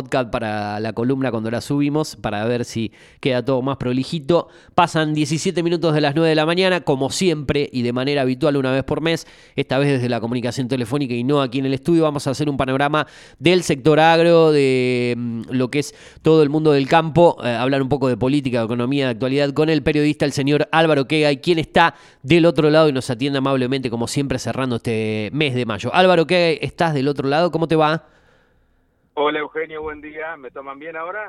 podcast para la columna cuando la subimos, para ver si queda todo más prolijito. Pasan 17 minutos de las 9 de la mañana, como siempre y de manera habitual una vez por mes, esta vez desde la comunicación telefónica y no aquí en el estudio, vamos a hacer un panorama del sector agro, de mm, lo que es todo el mundo del campo, eh, hablar un poco de política, de economía, de actualidad con el periodista, el señor Álvaro Quegay, quien está del otro lado y nos atiende amablemente como siempre cerrando este mes de mayo. Álvaro Quegay, estás del otro lado, ¿cómo te va? Hola Eugenio, buen día. ¿Me toman bien ahora?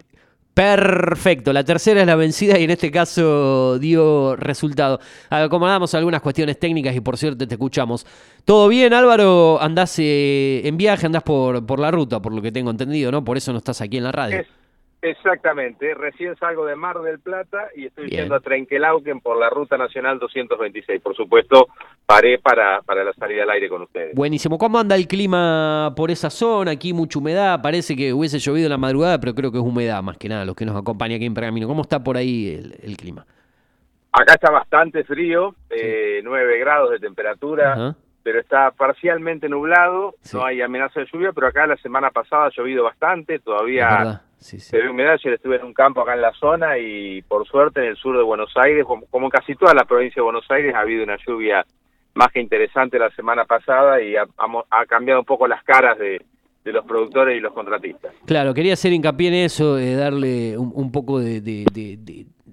Perfecto, la tercera es la vencida y en este caso dio resultado. Acomodamos algunas cuestiones técnicas y por cierto te escuchamos. ¿Todo bien Álvaro? ¿Andás eh, en viaje? ¿Andás por, por la ruta, por lo que tengo entendido, no? Por eso no estás aquí en la radio. Exactamente, recién salgo de Mar del Plata y estoy yendo a Trenquelauquen por la Ruta Nacional 226. Por supuesto, paré para, para la salida al aire con ustedes. Buenísimo. ¿Cómo anda el clima por esa zona? Aquí mucha humedad, parece que hubiese llovido en la madrugada, pero creo que es humedad más que nada, los que nos acompañan aquí en Pergamino. ¿Cómo está por ahí el, clima? Acá está bastante frío, eh, 9 grados de temperatura. pero está parcialmente nublado, no hay amenaza de lluvia, pero acá la semana pasada ha llovido bastante, todavía sí, sí. se ve humedad, yo estuve en un campo acá en la zona y por suerte en el sur de Buenos Aires, como, en casi toda la provincia de Buenos Aires, ha habido una lluvia más que interesante la semana pasada y ha, cambiado un poco las caras de, los productores y los contratistas. Claro, quería hacer hincapié en eso, de darle un, poco de,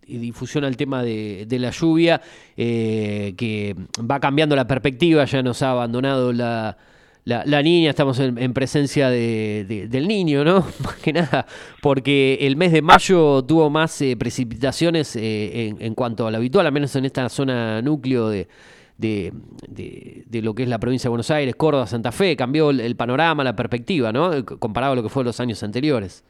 difusión al tema de, la lluvia, eh, que va cambiando la perspectiva, ya nos ha abandonado la la, niña, estamos en, presencia del niño, ¿no? Más que nada, porque el mes de mayo tuvo más eh, precipitaciones eh, en, cuanto a lo habitual, al menos en esta zona núcleo de, de, lo que es la provincia de Buenos Aires, Córdoba, Santa Fe, cambió el, panorama, la perspectiva, ¿no? Comparado a lo que fue los años anteriores.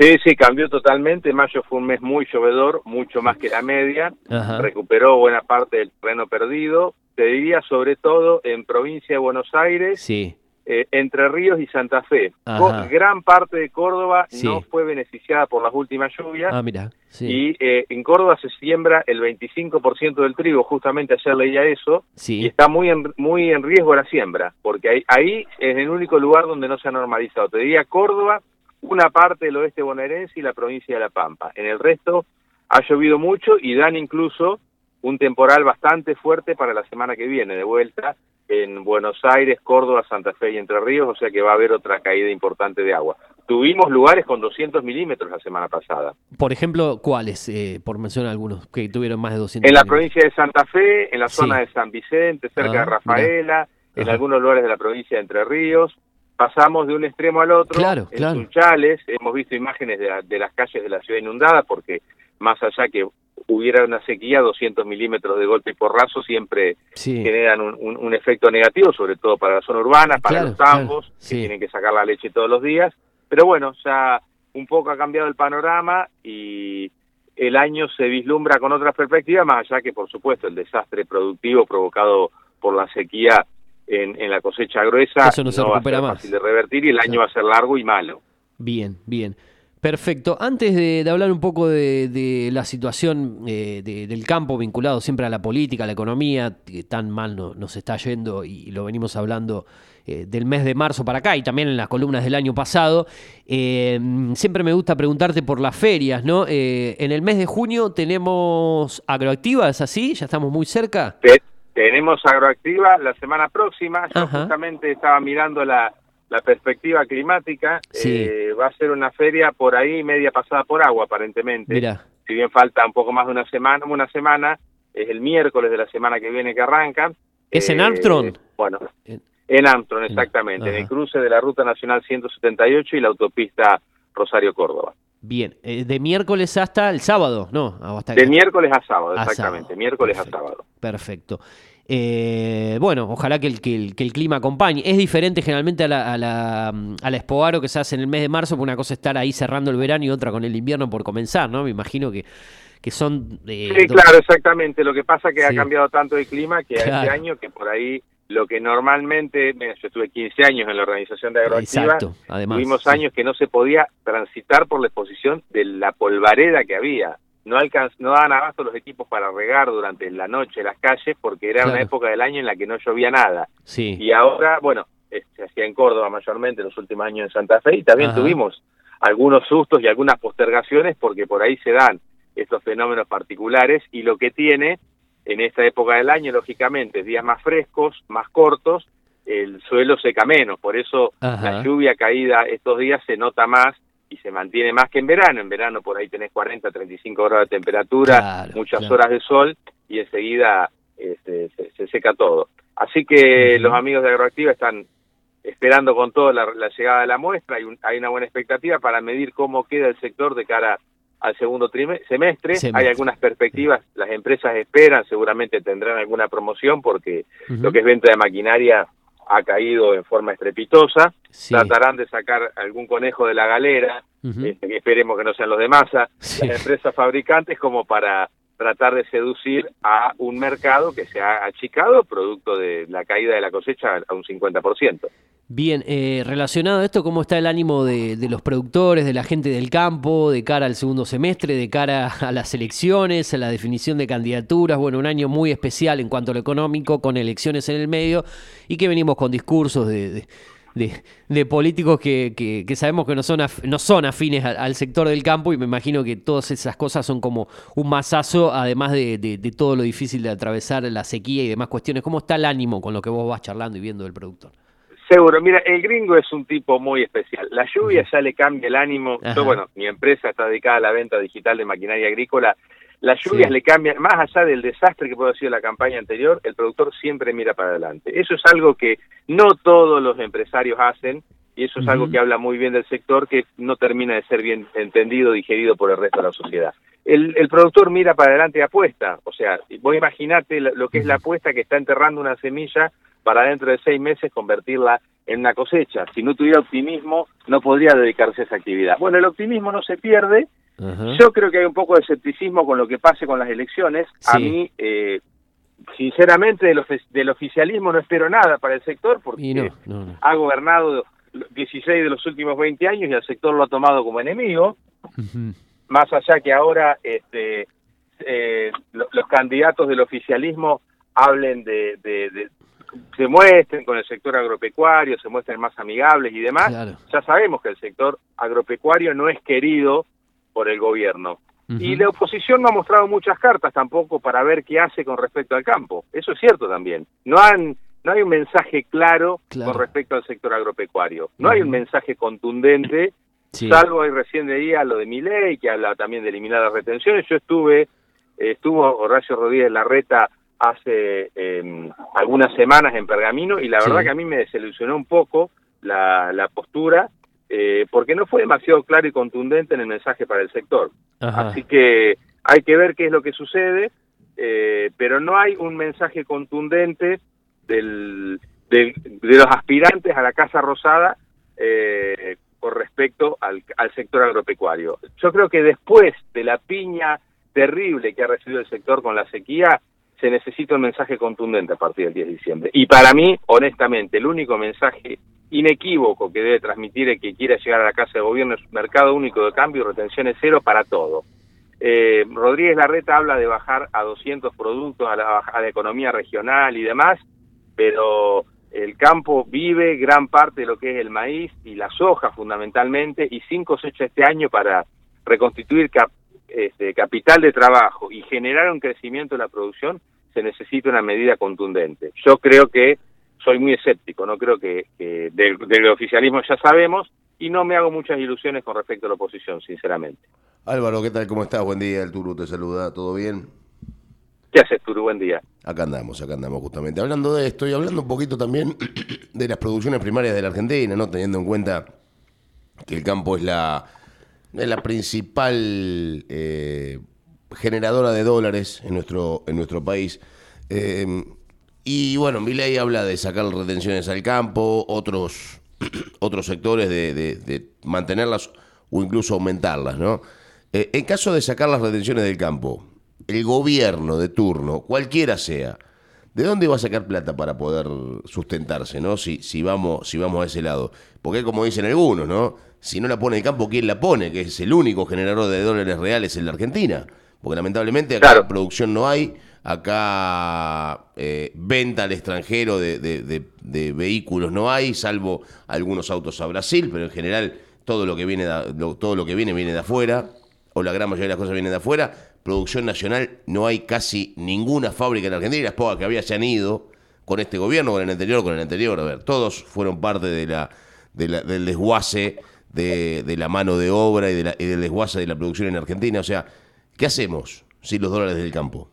Sí, sí, cambió totalmente. Mayo fue un mes muy llovedor, mucho más que la media. Recuperó buena parte del terreno perdido te diría sobre todo en provincia de Buenos Aires, sí. Eh, Entre Ríos y Santa Fe. Gran parte de Córdoba no fue beneficiada por las últimas lluvias. Ah, mira. Y eh, en Córdoba se siembra el 25% del trigo, justamente ayer leía eso, y está muy en, muy en riesgo la siembra, porque ahí, ahí es el único lugar donde no se ha normalizado. Te diría Córdoba, una parte del oeste bonaerense y la provincia de La Pampa. En el resto ha llovido mucho y dan incluso un temporal bastante fuerte para la semana que viene, de vuelta en Buenos Aires, Córdoba, Santa Fe y Entre Ríos, o sea que va a haber otra caída importante de agua. Tuvimos lugares con 200 milímetros la semana pasada. Por ejemplo, ¿cuáles? Eh, por mencionar algunos que tuvieron más de 200 En la provincia de Santa Fe, en la zona de San Vicente, cerca de ah, Rafaela, en algunos lugares de la provincia de Entre Ríos. Pasamos de un extremo al otro. Claro, en claro. Sunchales, hemos visto imágenes de, de las calles de la ciudad inundada porque más allá que hubiera una sequía, 200 milímetros de golpe y porrazo siempre generan un, efecto negativo, sobre todo para la zona urbana, para los tambos, que tienen que sacar la leche todos los días. Pero bueno, ya un poco ha cambiado el panorama y el año se vislumbra con otra perspectiva, más allá que, por supuesto, el desastre productivo provocado por la sequía en, en la cosecha gruesa Eso no, se recupera va a ser fácil de revertir y el año va a ser largo y malo. Bien, bien. Perfecto. Antes de, hablar un poco de, la situación eh, del campo vinculado siempre a la política, a la economía, que tan mal nos está yendo y lo venimos hablando eh, del mes de marzo para acá y también en las columnas del año pasado, eh, siempre me gusta preguntarte por las ferias, ¿no? en el mes de junio tenemos Agroactiva, ¿es así? ¿Ya estamos muy cerca? Tenemos Agroactiva la semana próxima. Yo justamente estaba mirando la la perspectiva climática eh, va a ser una feria por ahí media pasada por agua aparentemente. Mira. Si bien falta un poco más de una semana, una semana, es el miércoles de la semana que viene que arranca. ¿Es en Armstrong? Eh, bueno, en Armstrong, exactamente, en, el cruce de la Ruta Nacional 178 y la autopista Rosario-Córdoba. Bien, eh, de miércoles hasta el sábado, ¿no? Hasta de miércoles a sábado, exactamente, miércoles a sábado. Perfecto. Eh, bueno, ojalá que el, que, el, que el, clima acompañe. Es diferente generalmente a la, a, la, a la que se hace en el mes de marzo, porque una cosa es estar ahí cerrando el verano y otra con el invierno por comenzar, ¿no? Me imagino que, que son... Eh, sí, claro, exactamente. Lo que pasa es que ha cambiado tanto el clima que este año que por ahí lo que normalmente, yo estuve 15 años en la organización de Agroactiva, tuvimos años que no se podía transitar por la exposición de la polvareda que había. No, alcanz no daban abasto los equipos para regar durante la noche las calles porque era una época del año en la que no llovía nada. Sí. Y ahora, bueno, se hacía en Córdoba mayormente en los últimos años en Santa Fe y también tuvimos algunos sustos y algunas postergaciones porque por ahí se dan estos fenómenos particulares y lo que tiene en esta época del año, lógicamente, días más frescos, más cortos, el suelo seca menos, por eso la lluvia caída estos días se nota más y se mantiene más que en verano. En verano por ahí tenés 40, 35 grados de temperatura, muchas horas de sol y enseguida este, se, seca todo. Así que los amigos de Agroactiva están esperando con todo la, llegada de la muestra, hay, hay una buena expectativa para medir cómo queda el sector de cara al segundo semestre. Hay algunas perspectivas, las empresas esperan, seguramente tendrán alguna promoción porque lo que es venta de maquinaria ha caído en forma estrepitosa. Tratarán de sacar algún conejo de la galera, este, esperemos que no sean los de masa, las empresas fabricantes como para tratar de seducir a un mercado que se ha achicado producto de la caída de la cosecha a un 50%. Bien, eh, relacionado a esto, ¿cómo está el ánimo de, los productores, de la gente del campo, de cara al segundo semestre, de cara a las elecciones, a la definición de candidaturas? Bueno, un año muy especial en cuanto a lo económico, con elecciones en el medio y que venimos con discursos de, políticos que, sabemos que no son, no son afines al, sector del campo y me imagino que todas esas cosas son como un masazo, además de, de todo lo difícil de atravesar la sequía y demás cuestiones. ¿Cómo está el ánimo con lo que vos vas charlando y viendo del productor? Seguro, mira, el gringo es un tipo muy especial. La lluvia ya le cambia el ánimo. Yo, bueno, mi empresa está dedicada a la venta digital de maquinaria agrícola. Las lluvias le cambian, más allá del desastre que puede haber sido la campaña anterior, el productor siempre mira para adelante. Eso es algo que no todos los empresarios hacen y eso es algo que habla muy bien del sector que no termina de ser bien entendido, digerido por el resto de la sociedad. El, el productor mira para adelante y apuesta, o sea, vos imaginate lo que es la apuesta que está enterrando una semilla para dentro de seis meses convertirla en una cosecha. Si no tuviera optimismo, no podría dedicarse a esa actividad. Bueno, el optimismo no se pierde. Yo creo que hay un poco de escepticismo con lo que pase con las elecciones. A mí, eh, sinceramente, del, del, oficialismo no espero nada para el sector porque ha gobernado 16 de los últimos 20 años y el sector lo ha tomado como enemigo. Más allá que ahora este, eh, los candidatos del oficialismo hablen de, se muestren con el sector agropecuario, se muestren más amigables y demás, ya sabemos que el sector agropecuario no es querido por el gobierno. Y la oposición no ha mostrado muchas cartas tampoco para ver qué hace con respecto al campo. Eso es cierto también. No han no hay un mensaje claro, con respecto al sector agropecuario. No hay un mensaje contundente, salvo ahí recién leía lo de mi ley, que habla también de eliminar las retenciones. Yo estuve, estuvo Horacio Rodríguez Larreta hace em, algunas semanas en Pergamino y la verdad que a mí me desilusionó un poco la, la postura eh, porque no fue demasiado claro y contundente en el mensaje para el sector. Así que hay que ver qué es lo que sucede, eh, pero no hay un mensaje contundente del, de los aspirantes a la Casa Rosada eh, con respecto al, sector agropecuario. Yo creo que después de la piña terrible que ha recibido el sector con la sequía, se necesita un mensaje contundente a partir del 10 de diciembre. Y para mí, honestamente, el único mensaje inequívoco que debe transmitir el que quiera llegar a la Casa de Gobierno es mercado único de cambio y retenciones cero para todo. Eh, Rodríguez Larreta habla de bajar a 200 productos a la, a la economía regional y demás, pero el campo vive gran parte de lo que es el maíz y la soja fundamentalmente y sin cosecha este año para reconstituir este, capital de trabajo y generar un crecimiento de la producción, se necesita una medida contundente. Yo creo que soy muy escéptico, no creo que, del, oficialismo ya sabemos y no me hago muchas ilusiones con respecto a la oposición, sinceramente. Álvaro, ¿qué tal? ¿Cómo estás? Buen día, el Turu te saluda, ¿todo bien? ¿Qué haces, Turu? Buen día. Acá andamos, acá andamos justamente. Hablando de esto y hablando un poquito también de las producciones primarias de la Argentina, ¿no? Teniendo en cuenta que el campo es la es la principal eh, generadora de dólares en nuestro, en nuestro país. Eh, y bueno, mi ley habla de sacar retenciones al campo, otros, otros sectores de, mantenerlas o incluso aumentarlas, ¿no? Eh, en caso de sacar las retenciones del campo, el gobierno de turno, cualquiera sea, ¿de dónde va a sacar plata para poder sustentarse, ¿no? Si, si, vamos, si vamos a ese lado. Porque como dicen algunos, ¿no? si no la pone el campo, ¿quién la pone? Que es el único generador de dólares reales en la Argentina. Porque lamentablemente acá producción no hay, acá eh, venta al extranjero de, vehículos no hay, salvo algunos autos a Brasil, pero en general todo lo que viene todo lo que viene viene de afuera, o la gran mayoría de las cosas vienen de afuera. Producción nacional, no hay casi ninguna fábrica en Argentina, las pocas que había se han ido con este gobierno, con el anterior, con el anterior. A ver, todos fueron parte de la, del desguace de, la mano de obra y, de y del desguace de la producción en Argentina. O sea, ¿qué hacemos sin los dólares del campo?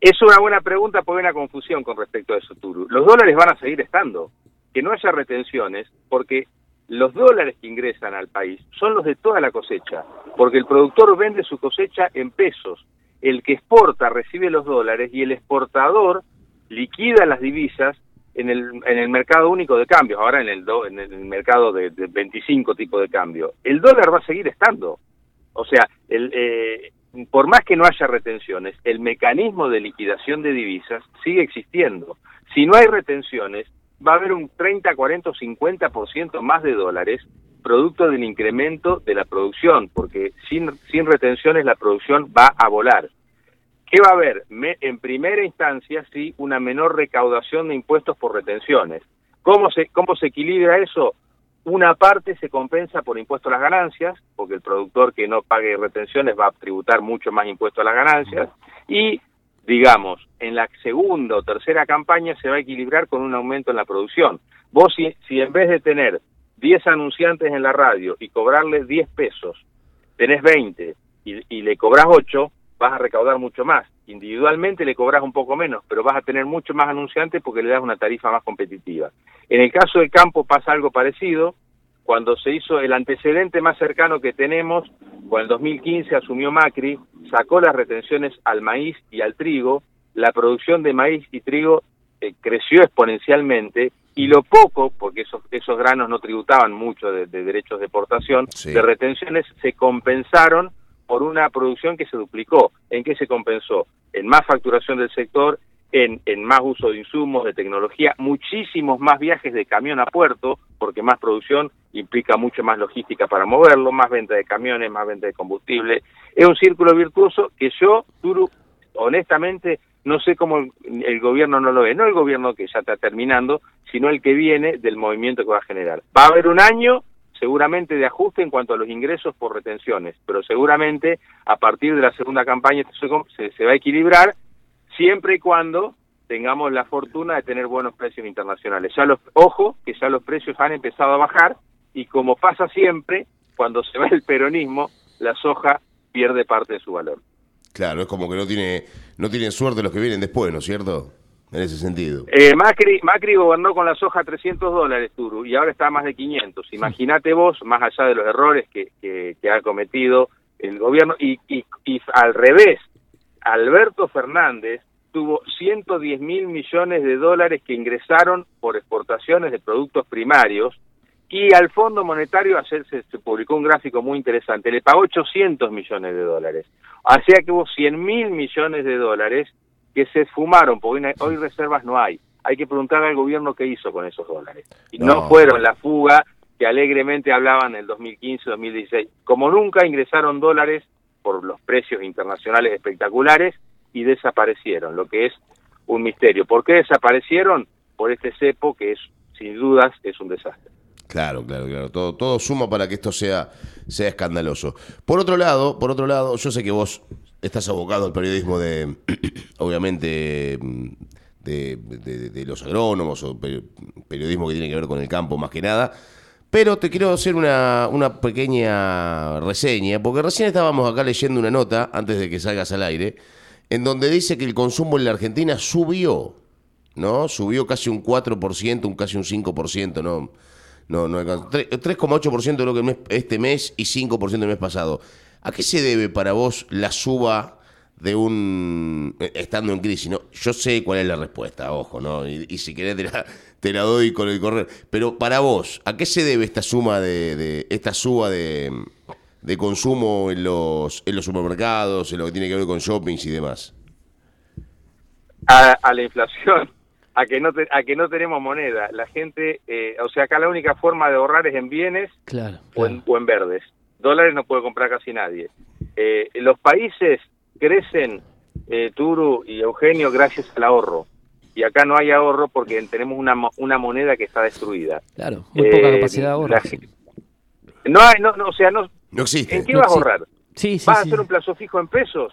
Es una buena pregunta porque hay una confusión con respecto a eso, Turu. Los dólares van a seguir estando. Que no haya retenciones, porque los dólares que ingresan al país son los de toda la cosecha, porque el productor vende su cosecha en pesos, el que exporta recibe los dólares y el exportador liquida las divisas en el, en el mercado único de cambios, ahora en el, en el mercado de, 25 tipos de cambio. El dólar va a seguir estando. O sea, el, eh, por más que no haya retenciones, el mecanismo de liquidación de divisas sigue existiendo. Si no hay retenciones, va a haber un 30, 40 o 50% más de dólares producto del incremento de la producción, porque sin, sin retenciones la producción va a volar. ¿Qué va a haber? en primera instancia, sí, una menor recaudación de impuestos por retenciones. ¿Cómo se, ¿Cómo se equilibra eso? Una parte se compensa por impuesto a las ganancias, porque el productor que no pague retenciones va a tributar mucho más impuesto a las ganancias, y digamos, en la segunda o tercera campaña se va a equilibrar con un aumento en la producción. Vos si, si en vez de tener 10 anunciantes en la radio y cobrarles 10 pesos, tenés 20 y, y le cobras 8, vas a recaudar mucho más. Individualmente le cobras un poco menos, pero vas a tener mucho más anunciantes porque le das una tarifa más competitiva. En el caso del campo pasa algo parecido. Cuando se hizo el antecedente más cercano que tenemos, cuando en 2015 asumió Macri, sacó las retenciones al maíz y al trigo, la producción de maíz y trigo eh, creció exponencialmente y lo poco, porque esos, esos granos no tributaban mucho de, derechos de exportación, de retenciones se compensaron por una producción que se duplicó. ¿En qué se compensó? En más facturación del sector, en, más uso de insumos, de tecnología, muchísimos más viajes de camión a puerto, porque más producción implica mucho más logística para moverlo, más venta de camiones, más venta de combustible. Es un círculo virtuoso que yo, Turu, honestamente, no sé cómo el, gobierno no lo ve, no el gobierno que ya está terminando, sino el que viene del movimiento que va a generar. Va a haber un año seguramente de ajuste en cuanto a los ingresos por retenciones, pero seguramente a partir de la segunda campaña se va a equilibrar siempre y cuando tengamos la fortuna de tener buenos precios internacionales. Ya los, ojo, que ya los precios han empezado a bajar y como pasa siempre, cuando se va el peronismo, la soja pierde parte de su valor. Claro, es como que no tiene no tienen suerte los que vienen después, ¿no es cierto? en ese sentido. Eh, Macri, Macri gobernó con la soja 300 dólares, Turu, y ahora está a más de 500. Imagínate vos, más allá de los errores que, que, ha cometido el gobierno, y, y, y, al revés, Alberto Fernández tuvo 110 mil millones de dólares que ingresaron por exportaciones de productos primarios, y al Fondo Monetario ayer se, se, publicó un gráfico muy interesante, le pagó 800 millones de dólares. O sea que hubo 100 mil millones de dólares que se fumaron, porque hoy, reservas no hay. Hay que preguntarle al gobierno qué hizo con esos dólares. Y no, fueron la fuga que alegremente hablaban en el 2015-2016. Como nunca ingresaron dólares por los precios internacionales espectaculares y desaparecieron, lo que es un misterio. ¿Por qué desaparecieron? Por este cepo que es, sin dudas, es un desastre. Claro, claro, claro. Todo, todo suma para que esto sea, sea escandaloso. Por otro lado, por otro lado, yo sé que vos estás abocado al periodismo de, obviamente, de, los agrónomos o periodismo que tiene que ver con el campo más que nada. Pero te quiero hacer una, una pequeña reseña, porque recién estábamos acá leyendo una nota, antes de que salgas al aire, en donde dice que el consumo en la Argentina subió, ¿no? Subió casi un 4%, un casi un 5%, ¿no? No, no 3,8% creo que este mes y 5% el mes pasado. ¿A qué se debe para vos la suba de un eh, estando en crisis? No, yo sé cuál es la respuesta, ojo, ¿no? Y, si querés te la, doy con el correr. Pero para vos, ¿a qué se debe esta suma de, esta suba de, consumo en los en los supermercados, en lo que tiene que ver con shoppings y demás? A, la inflación, a que no a que no tenemos moneda. La gente, eh, o sea, acá la única forma de ahorrar es en bienes O, en, verdes dólares no puede comprar casi nadie. Eh, los países crecen, eh, Turu y Eugenio, gracias al ahorro. Y acá no hay ahorro porque tenemos una, una moneda que está destruida. Claro, muy poca eh, capacidad de ahorro. No hay, no, no, o sea, no, no existe. ¿En qué vas a ahorrar? Sí, ¿Vas a hacer un plazo fijo en pesos?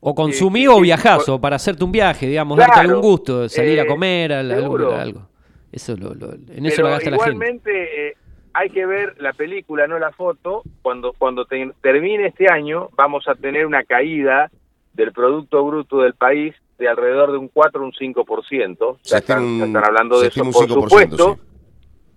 O consumí o viajás, o para hacerte un viaje, digamos, darte algún gusto, salir a comer, algo, algo. Eso lo, en eso lo gasta la gente. Igualmente, eh, hay que ver la película, no la foto. Cuando, cuando termine este año, vamos a tener una caída del Producto Bruto del país de alrededor de un 4 o un 5%. Ya, están, están hablando de eso, por supuesto.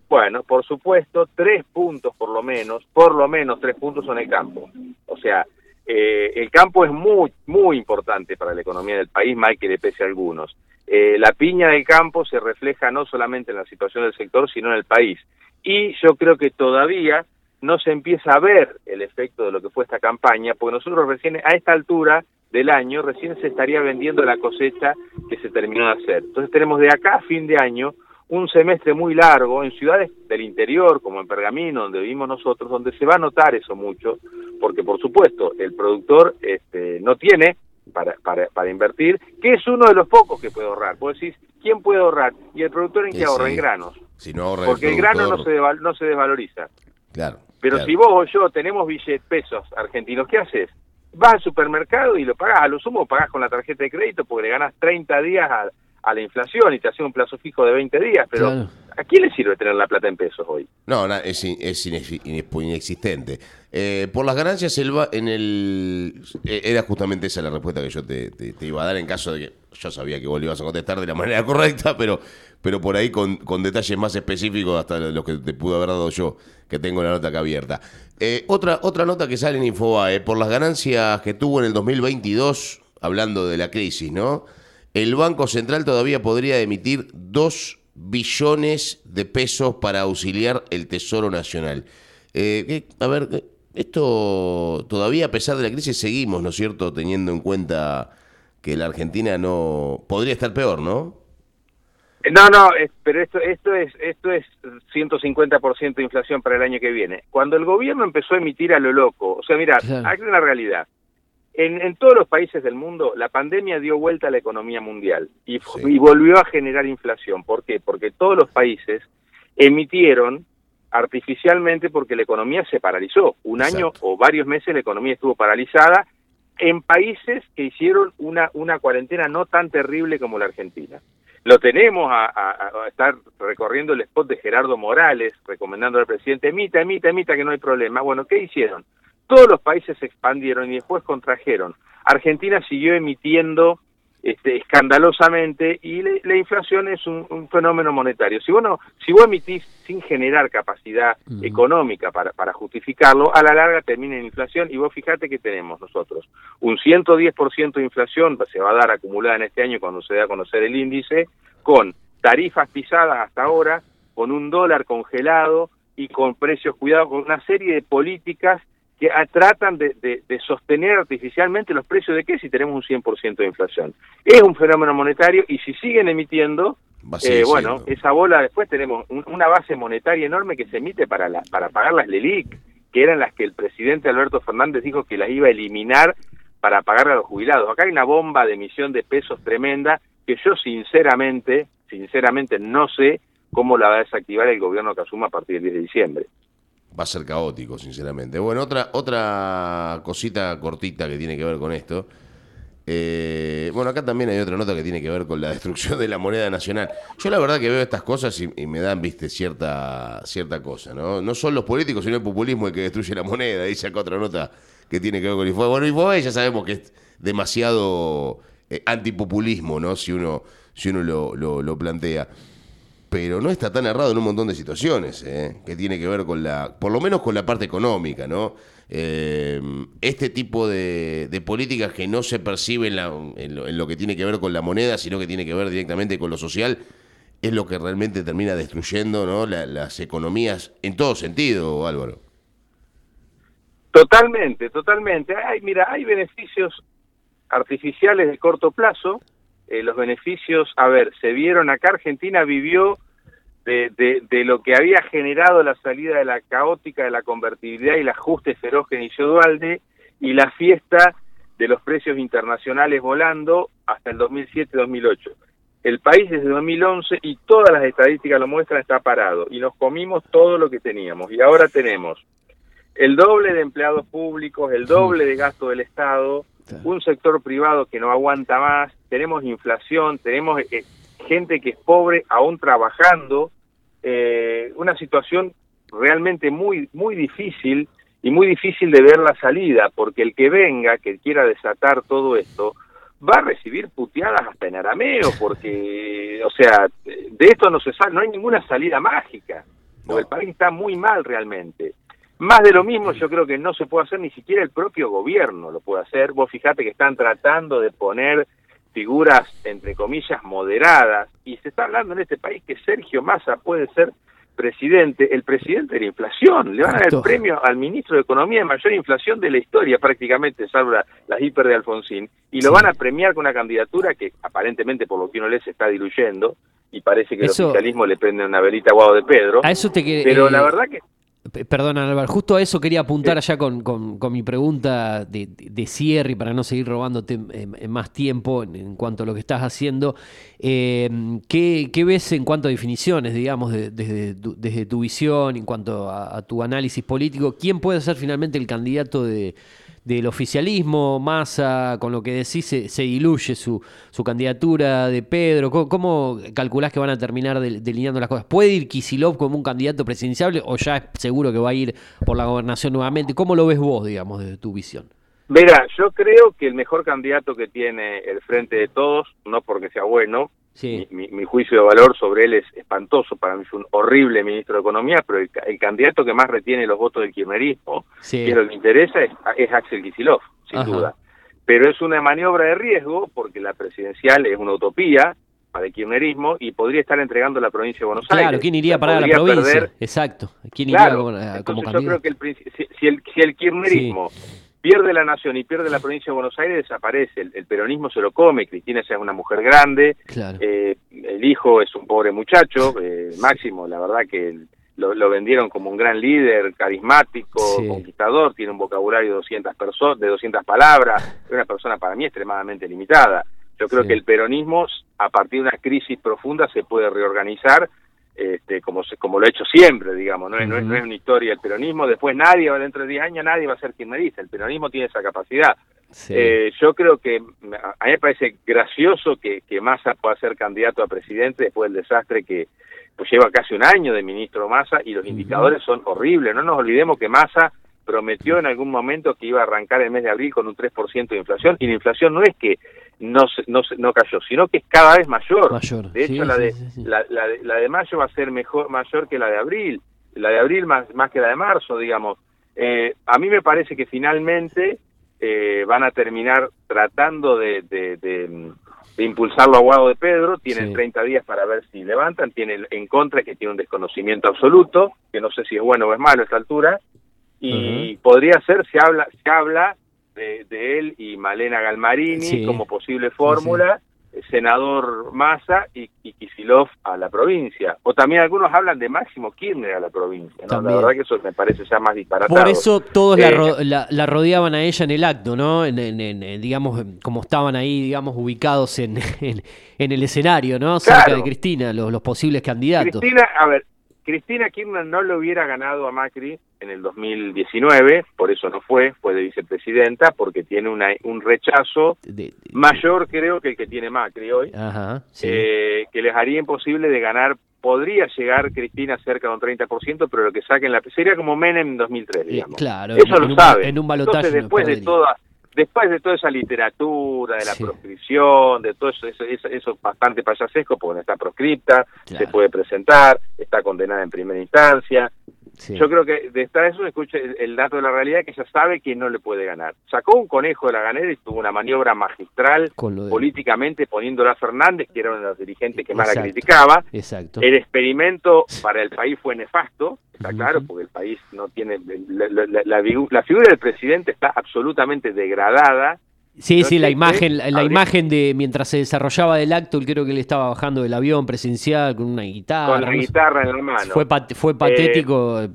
Bueno, por supuesto, tres puntos por lo menos, por lo menos tres puntos son el campo. O sea, eh, el campo es muy, muy importante para la economía del país, más que le pese a algunos. Eh, la piña del campo se refleja no solamente en la situación del sector, sino en el país. Y yo creo que todavía no se empieza a ver el efecto de lo que fue esta campaña, porque nosotros recién a esta altura del año recién se estaría vendiendo la cosecha que se terminó de hacer. Entonces tenemos de acá a fin de año un semestre muy largo en ciudades del interior, como en Pergamino, donde vivimos nosotros, donde se va a notar eso mucho, porque por supuesto el productor este, no tiene para, para, para invertir, que es uno de los pocos que puede ahorrar. Vos decís, ¿quién puede ahorrar? ¿Y el productor en qué ahorra? En granos. Si no ahorra porque el, grano no se, no se desvaloriza. Claro. Pero si vos o yo tenemos billetes pesos argentinos, ¿qué haces? Vas al supermercado y lo pagás, a lo sumo pagás con la tarjeta de crédito porque le ganas 30 días a, a la inflación y te hace un plazo fijo de 20 días, pero ¿a quién le sirve tener la plata en pesos hoy? No, es, es inexistente. Eh, por las ganancias, en el eh, era justamente esa la respuesta que yo te, iba a dar en caso de que yo sabía que vos ibas a contestar de la manera correcta, pero, pero por ahí con, detalles más específicos hasta los que te pude haber dado yo, que tengo la nota acá abierta. Eh, otra, otra nota que sale en Infobae, por las ganancias que tuvo en el 2022, hablando de la crisis, ¿no? el Banco Central todavía podría emitir 2 billones de pesos para auxiliar el Tesoro Nacional. Eh, a ver, eh, esto todavía a pesar de la crisis seguimos, ¿no es cierto?, teniendo en cuenta que la Argentina no podría estar peor, ¿no? No, no, pero esto esto es esto es 150% de inflación para el año que viene. Cuando el gobierno empezó a emitir a lo loco, o sea, mira, hay una realidad. En, todos los países del mundo, la pandemia dio vuelta a la economía mundial y, volvió a generar inflación. ¿Por qué? Porque todos los países emitieron artificialmente porque la economía se paralizó. Un año o varios meses la economía estuvo paralizada en países que hicieron una, una cuarentena no tan terrible como la Argentina. Lo tenemos a, estar recorriendo el spot de Gerardo Morales, recomendando al presidente, emita, emita, emita, que no hay problema. Bueno, ¿qué hicieron? Todos los países se expandieron y después contrajeron. Argentina siguió emitiendo este, escandalosamente y la inflación es un, fenómeno monetario. Si vos, si vos emitís sin generar capacidad económica para, para justificarlo, a la larga termina en inflación y vos fijate que tenemos nosotros un 110% de inflación, se va a dar acumulada en este año cuando se dé a conocer el índice, con tarifas pisadas hasta ahora, con un dólar congelado y con precios cuidados, con una serie de políticas que tratan de, sostener artificialmente los precios de qué si tenemos un 100% de inflación. Es un fenómeno monetario y si siguen emitiendo, eh, bueno, esa bola después tenemos una base monetaria enorme que se emite para, la, para pagar las LELIC, que eran las que el presidente Alberto Fernández dijo que las iba a eliminar para pagar a los jubilados. Acá hay una bomba de emisión de pesos tremenda que yo sinceramente, sinceramente no sé cómo la va a desactivar el gobierno que asuma a partir del 10 de diciembre va a ser caótico, sinceramente. Bueno, otra, otra cosita cortita que tiene que ver con esto. Eh, bueno, acá también hay otra nota que tiene que ver con la destrucción de la moneda nacional. Yo la verdad que veo estas cosas y, me dan, viste, cierta, cierta cosa, ¿no? No son los políticos, sino el populismo el que destruye la moneda. Dice acá otra nota que tiene que ver con Infobae. Bueno, Infobae ya sabemos que es demasiado eh, antipopulismo, ¿no? Si uno, si uno lo, lo plantea pero no está tan errado en un montón de situaciones, ¿eh? que tiene que ver con la, por lo menos con la parte económica, ¿no? Eh, este tipo de, políticas que no se perciben en, lo, que tiene que ver con la moneda, sino que tiene que ver directamente con lo social, es lo que realmente termina destruyendo ¿no? las economías en todo sentido, Álvaro. Totalmente, totalmente. Hay, mira, hay beneficios artificiales de corto plazo eh, los beneficios, a ver, se vieron acá, Argentina vivió de, de, lo que había generado la salida de la caótica de la convertibilidad y el ajuste feroz que inició Dualde y la fiesta de los precios internacionales volando hasta el 2007-2008. El país desde 2011 y todas las estadísticas lo muestran está parado y nos comimos todo lo que teníamos y ahora tenemos el doble de empleados públicos, el doble de gasto del Estado, un sector privado que no aguanta más, tenemos inflación, tenemos eh, gente que es pobre aún trabajando, eh, una situación realmente muy, muy difícil y muy difícil de ver la salida, porque el que venga, que quiera desatar todo esto, va a recibir puteadas hasta en arameo, porque, o sea, de esto no se sale, no hay ninguna salida mágica, porque el país está muy mal realmente. Más de lo mismo yo creo que no se puede hacer, ni siquiera el propio gobierno lo puede hacer. Vos fijate que están tratando de poner figuras, entre comillas, moderadas, y se está hablando en este país que Sergio Massa puede ser presidente, el presidente de la inflación. Le van a dar el premio al ministro de Economía de mayor inflación de la historia, prácticamente, salvo la, hiper de Alfonsín, y lo van a premiar con una candidatura que aparentemente, por lo que uno lee, se está diluyendo, y parece que el oficialismo le prende una velita a Guado de Pedro. A eso te Pero la verdad que Perdona, Álvaro, justo a eso quería apuntar allá con, con, mi pregunta de, de, cierre para no seguir robándote eh, más tiempo en, cuanto a lo que estás haciendo. Eh, ¿qué, ves en cuanto a definiciones, digamos, desde, desde, tu visión, en cuanto a, tu análisis político? ¿Quién puede ser finalmente el candidato de, del oficialismo, Massa, con lo que decís, se, diluye su, su, candidatura de Pedro. ¿Cómo, calculás que van a terminar delineando las cosas? ¿Puede ir Kisilov como un candidato presidencial o ya es seguro que va a ir por la gobernación nuevamente? ¿Cómo lo ves vos, digamos, desde tu visión? Mira, yo creo que el mejor candidato que tiene el Frente de Todos, no porque sea bueno, mi, juicio de valor sobre él es espantoso, para mí es un horrible ministro de Economía, pero el, candidato que más retiene los votos del kirchnerismo, que lo que interesa es, Axel Kicillof, sin duda. Pero es una maniobra de riesgo porque la presidencial es una utopía para el kirchnerismo y podría estar entregando la provincia de Buenos Aires. Claro, ¿quién iría para la provincia? Exacto. ¿Quién iría como, candidato? Yo creo que el, si, el, si el kirchnerismo pierde la nación y pierde la provincia de Buenos Aires, desaparece. El, peronismo se lo come, Cristina es una mujer grande, eh, el hijo es un pobre muchacho, eh, Máximo, la verdad que lo, vendieron como un gran líder, carismático, conquistador, tiene un vocabulario de 200, de 200 palabras, es una persona para mí extremadamente limitada. Yo creo que el peronismo, a partir de una crisis profunda, se puede reorganizar este, como como lo ha hecho siempre, digamos, no, es, no, es, una historia del peronismo, después nadie, dentro de 10 años nadie va a ser dice, el peronismo tiene esa capacidad. Eh, yo creo que a mí me parece gracioso que, que Massa pueda ser candidato a presidente después del desastre que pues lleva casi un año de ministro Massa y los indicadores son horribles, no nos olvidemos que Massa prometió en algún momento que iba a arrancar el mes de abril con un 3% de inflación y la inflación no es que no, no, no cayó, sino que es cada vez mayor. De hecho, la, de, la, la, de, mayo va a ser mejor mayor que la de abril, la de abril más, más que la de marzo, digamos. Eh, a mí me parece que finalmente eh, van a terminar tratando de, de, de, impulsarlo a Guado de Pedro, tienen 30 días para ver si levantan, tienen en contra que tiene un desconocimiento absoluto, que no sé si es bueno o es malo a esta altura, y podría ser, se habla, se habla de, él y Malena Galmarini como posible fórmula, senador Massa y, y Kisilov a la provincia. O también algunos hablan de Máximo Kirchner a la provincia. La verdad que eso me parece ya más disparatado. Por eso todos la, eh, rodeaban a ella en el acto, ¿no? En, digamos, como estaban ahí, digamos, ubicados en, en, el escenario, ¿no? Cerca de Cristina, los, los posibles candidatos. Cristina, a ver, Cristina Kirchner no le hubiera ganado a Macri en el 2019, por eso no fue, fue de vicepresidenta, porque tiene una, un rechazo mayor creo que el que tiene Macri hoy, eh, que les haría imposible de ganar, podría llegar Cristina cerca de un 30%, pero lo que saquen la sería como Menem en 2003, digamos. claro, eso lo sabe. En un balotaje después de toda después de toda esa literatura, de la proscripción, de todo eso, eso, eso, bastante payasesco, porque no está proscripta, se puede presentar, está condenada en primera instancia, yo creo que detrás de eso escucha el, dato de la realidad que ella sabe que no le puede ganar. Sacó un conejo de la ganera y tuvo una maniobra magistral políticamente poniéndola a Fernández, que era uno de los dirigentes que más la criticaba. Exacto. El experimento para el país fue nefasto, está claro, porque el país no tiene... La, figura del presidente está absolutamente degradada. Sí, sí, la imagen, la, imagen de mientras se desarrollaba el acto, creo que él estaba bajando del avión presencial con una guitarra. Con la guitarra en la mano. Fue, fue patético, eh,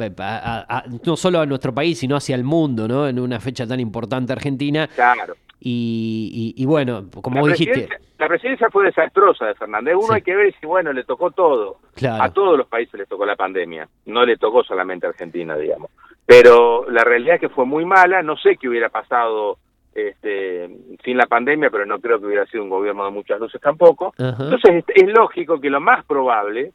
no solo a nuestro país, sino hacia el mundo, ¿no? En una fecha tan importante Argentina. Claro. Y, bueno, como dijiste. La presidencia fue desastrosa de Fernández. Uno hay que ver si, bueno, le tocó todo. A todos los países les tocó la pandemia. No le tocó solamente a Argentina, digamos. pero la realidad es que fue muy mala, no sé qué hubiera pasado este, sin la pandemia, pero no creo que hubiera sido un gobierno de muchas luces tampoco. Entonces es, lógico que lo más probable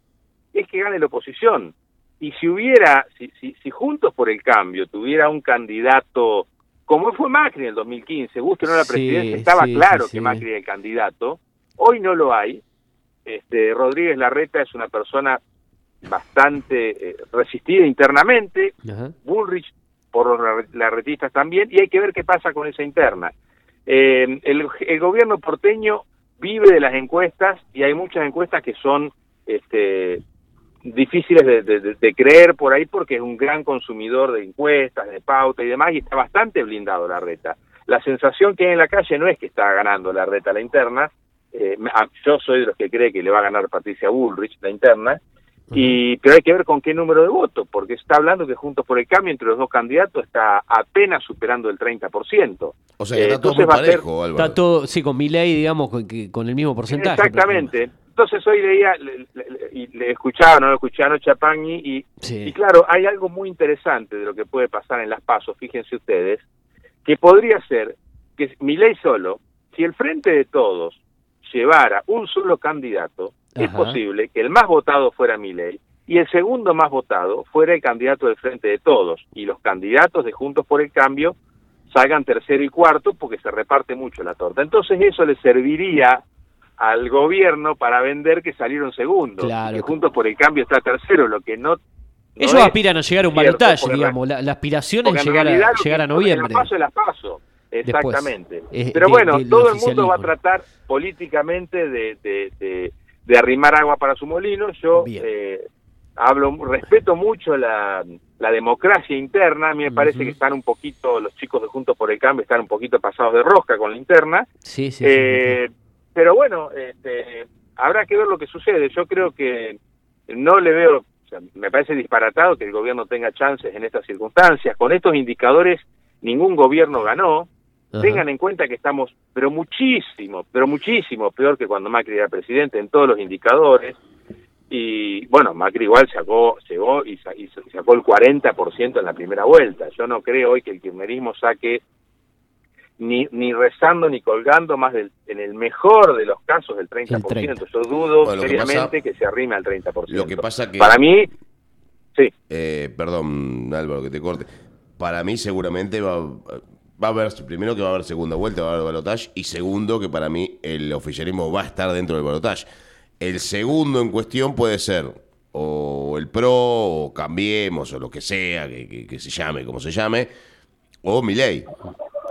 es que gane la oposición. Y si hubiera, si, si, si Juntos por el Cambio tuviera un candidato, como fue Macri en el 2015, guste o no la presidencia, estaba claro que Macri era el candidato, hoy no lo hay. Este, Rodríguez Larreta es una persona bastante eh, resistida internamente, Bullrich por los larretistas también, y hay que ver qué pasa con esa interna. Eh, el, gobierno porteño vive de las encuestas y hay muchas encuestas que son este, difíciles de, creer por ahí porque es un gran consumidor de encuestas, de pauta y demás, y está bastante blindado la reta. La sensación que hay en la calle no es que está ganando la reta la interna, eh, yo soy de los que cree que le va a ganar Patricia Bullrich la interna, y, pero hay que ver con qué número de votos, porque está hablando que Juntos por el Cambio entre los dos candidatos está apenas superando el 30%. O sea, que está todo muy parejo, Está todo, sí, con mi ley, digamos, con, con el mismo porcentaje. Exactamente. Entonces hoy leía, le, y le escuchaba, no lo escuché anoche a y, y claro, hay algo muy interesante de lo que puede pasar en las pasos, fíjense ustedes, que podría ser que mi ley solo, si el frente de todos llevara un solo candidato, es posible que el más votado fuera Milei y el segundo más votado fuera el candidato del Frente de Todos y los candidatos de Juntos por el Cambio salgan tercero y cuarto porque se reparte mucho la torta. Entonces eso le serviría al gobierno para vender que salieron segundos y que Juntos por el Cambio está tercero, lo que no ellos aspiran a llegar a un balotaje, digamos. La, aspiración es llegar a, llegar a noviembre. paso las paso. Exactamente. Pero bueno, todo el mundo va a tratar políticamente de, de arrimar agua para su molino. Yo eh, hablo, respeto mucho la, la, democracia interna. A mí me parece que están un poquito, los chicos de Juntos por el Cambio están un poquito pasados de rosca con la interna. Sí, sí, eh, Pero bueno, este, habrá que ver lo que sucede. Yo creo que no le veo, me parece disparatado que el gobierno tenga chances en estas circunstancias. Con estos indicadores, ningún gobierno ganó. Tengan en cuenta que estamos, pero muchísimo, pero muchísimo peor que cuando Macri era presidente en todos los indicadores. Y bueno, Macri igual sacó, llegó y, sacó el 40% en la primera vuelta. Yo no creo hoy que el kirchnerismo saque ni, ni rezando ni colgando más del, en el mejor de los casos del 30%. Yo dudo seriamente que, se arrime al 30%. Lo que pasa que... Para mí, sí. Eh, perdón, Álvaro, que te corte. Para mí seguramente va, va a haber, primero que va a haber segunda vuelta, va a haber balotaje, y segundo que para mí el oficialismo va a estar dentro del balotaje. El segundo en cuestión puede ser o el PRO, o Cambiemos, o lo que sea, que, se llame, como se llame, o Milei.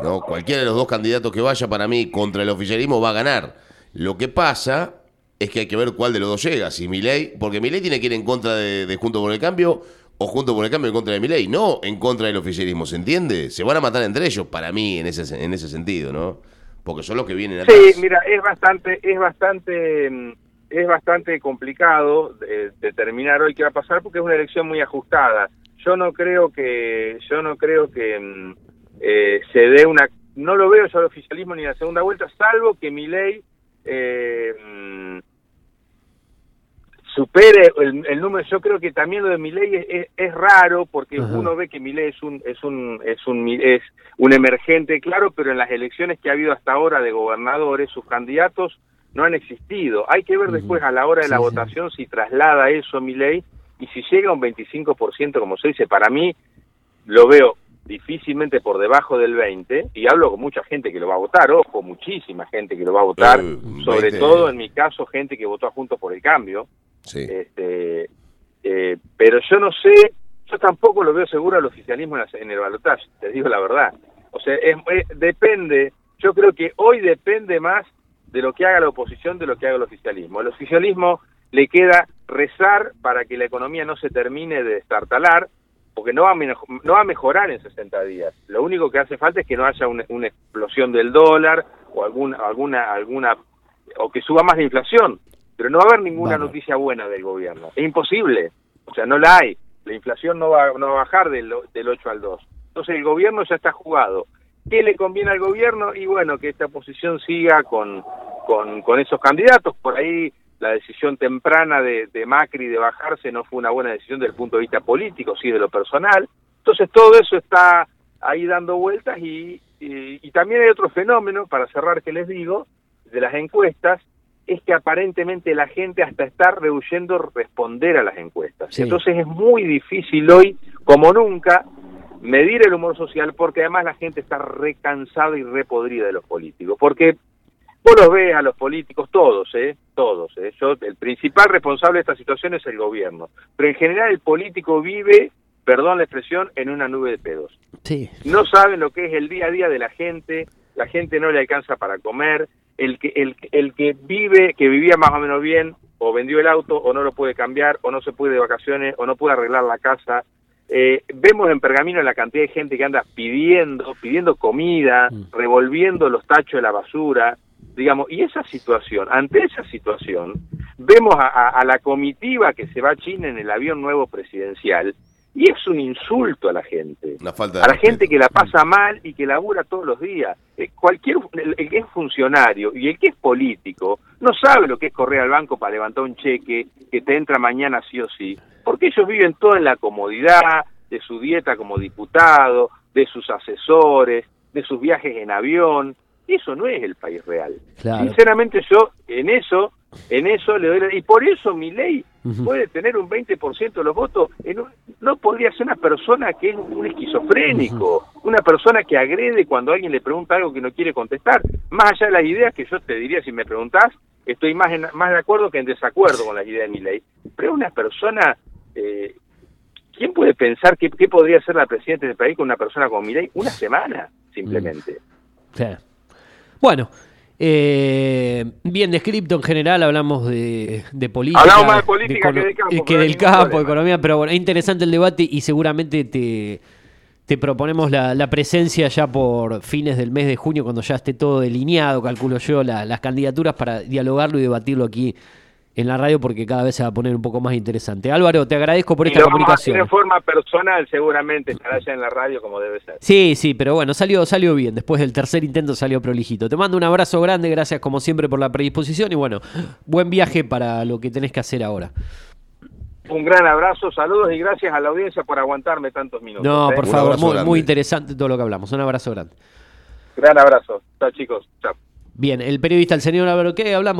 ¿no? Cualquiera de los dos candidatos que vaya para mí contra el oficialismo va a ganar. Lo que pasa es que hay que ver cuál de los dos llega. Si Milei, porque Milei tiene que ir en contra de, Junto por el Cambio o junto por el cambio en contra de mi ley, no en contra del oficialismo, ¿se entiende? Se van a matar entre ellos, para mí, en ese, en ese sentido, ¿no? Porque son los que vienen atrás. Sí, mira, es bastante, es bastante, mm, es bastante complicado determinar hoy qué va a pasar porque es una elección muy ajustada. Yo no creo que, yo no creo que mm, eh, se dé una, no lo veo yo al oficialismo ni en la segunda vuelta, salvo que mi ley eh, mm, supere el, número. Yo creo que también lo de mi es, es, raro porque uno ve que Milei es un es un es un es un emergente claro pero en las elecciones que ha habido hasta ahora de gobernadores sus candidatos no han existido. Hay que ver después a la hora de la votación si traslada eso a Milei y si llega a un 25% como se dice. Para mí lo veo difícilmente por debajo del 20 y hablo con mucha gente que lo va a votar ojo muchísima gente que lo va a votar sobre todo en mi caso gente que votó Juntos por el Cambio este, eh, pero yo no sé, yo tampoco lo veo seguro al oficialismo en, el balotaje, te digo la verdad. O sea, depende, yo creo que hoy depende más de lo que haga la oposición de lo que haga el oficialismo. El oficialismo le queda rezar para que la economía no se termine de destartalar, porque no va, a, no va a mejorar en 60 días. Lo único que hace falta es que no haya una, explosión del dólar o alguna, alguna, alguna, o que suba más la inflación pero no va a haber ninguna noticia buena del gobierno. Es imposible, o sea, no la hay. La inflación no va, no va a bajar del, del 8 al 2. Entonces el gobierno ya está jugado. ¿Qué le conviene al gobierno? Y bueno, que esta oposición siga con, con, esos candidatos. Por ahí la decisión temprana de, de, Macri de bajarse no fue una buena decisión desde el punto de vista político, sí de lo personal. Entonces todo eso está ahí dando vueltas y, y, también hay otro fenómeno, para cerrar que les digo, de las encuestas, es que aparentemente la gente hasta está rehuyendo responder a las encuestas. Entonces es muy difícil hoy, como nunca, medir el humor social porque además la gente está recansada y repodrida de los políticos. Porque vos los ves a los políticos, todos, ¿eh? Todos, ¿eh? Yo, el principal responsable de esta situación es el gobierno. Pero en general el político vive, perdón la expresión, en una nube de pedos. Sí. No saben lo que es el día a día de la gente, la gente no le alcanza para comer, el que, el, el que vive, que vivía más o menos bien, o vendió el auto, o no lo puede cambiar, o no se puede de vacaciones, o no puede arreglar la casa, eh, vemos en Pergamino la cantidad de gente que anda pidiendo, pidiendo comida, mm. revolviendo los tachos de la basura, digamos, y esa situación, ante esa situación, vemos a, la comitiva que se va a China en el avión nuevo presidencial, y es un insulto a la gente, a la gente que la pasa mal y que labura todos los días. Eh, cualquier el, que es funcionario y el que es político no sabe lo que es correr al banco para levantar un cheque que te entra mañana sí o sí, porque ellos viven todo en la comodidad de su dieta como diputado, de sus asesores, de sus viajes en avión. Eso no es el país real. Sinceramente yo en eso en eso le doy y por eso mi ley puede tener un 20% de los votos no podría ser una persona que es un esquizofrénico una persona que agrede cuando alguien le pregunta algo que no quiere contestar. Más allá de las ideas que yo te diría si me preguntás estoy más más de acuerdo que en desacuerdo con las ideas de mi ley. Pero una persona eh, ¿quién puede pensar que, podría ser la presidenta del país con una persona como mi ley una semana simplemente bueno eh, bien descrito en general, hablamos de, política. Hablamos más de política que, del campo. economía, pero bueno, es interesante el debate y seguramente te, te proponemos la, presencia ya por fines del mes de junio, cuando ya esté todo delineado, calculo yo, las candidaturas para dialogarlo y debatirlo aquí en la radio porque cada vez se va a poner un poco más interesante. Álvaro, te agradezco por esta comunicación. De forma personal seguramente estará ya en la radio como debe ser. Sí, sí, pero bueno, salió, salió bien. Después del tercer intento salió prolijito. Te mando un abrazo grande, gracias como siempre por la predisposición y bueno, buen viaje para lo que tenés que hacer ahora. Un gran abrazo, saludos y gracias a la audiencia por aguantarme tantos minutos. No, ¿eh? por favor, muy, muy interesante todo lo que hablamos. Un abrazo grande. Gran abrazo. Chao chicos, chao. Bien, el periodista, el señor Álvaro, ¿qué hablamos?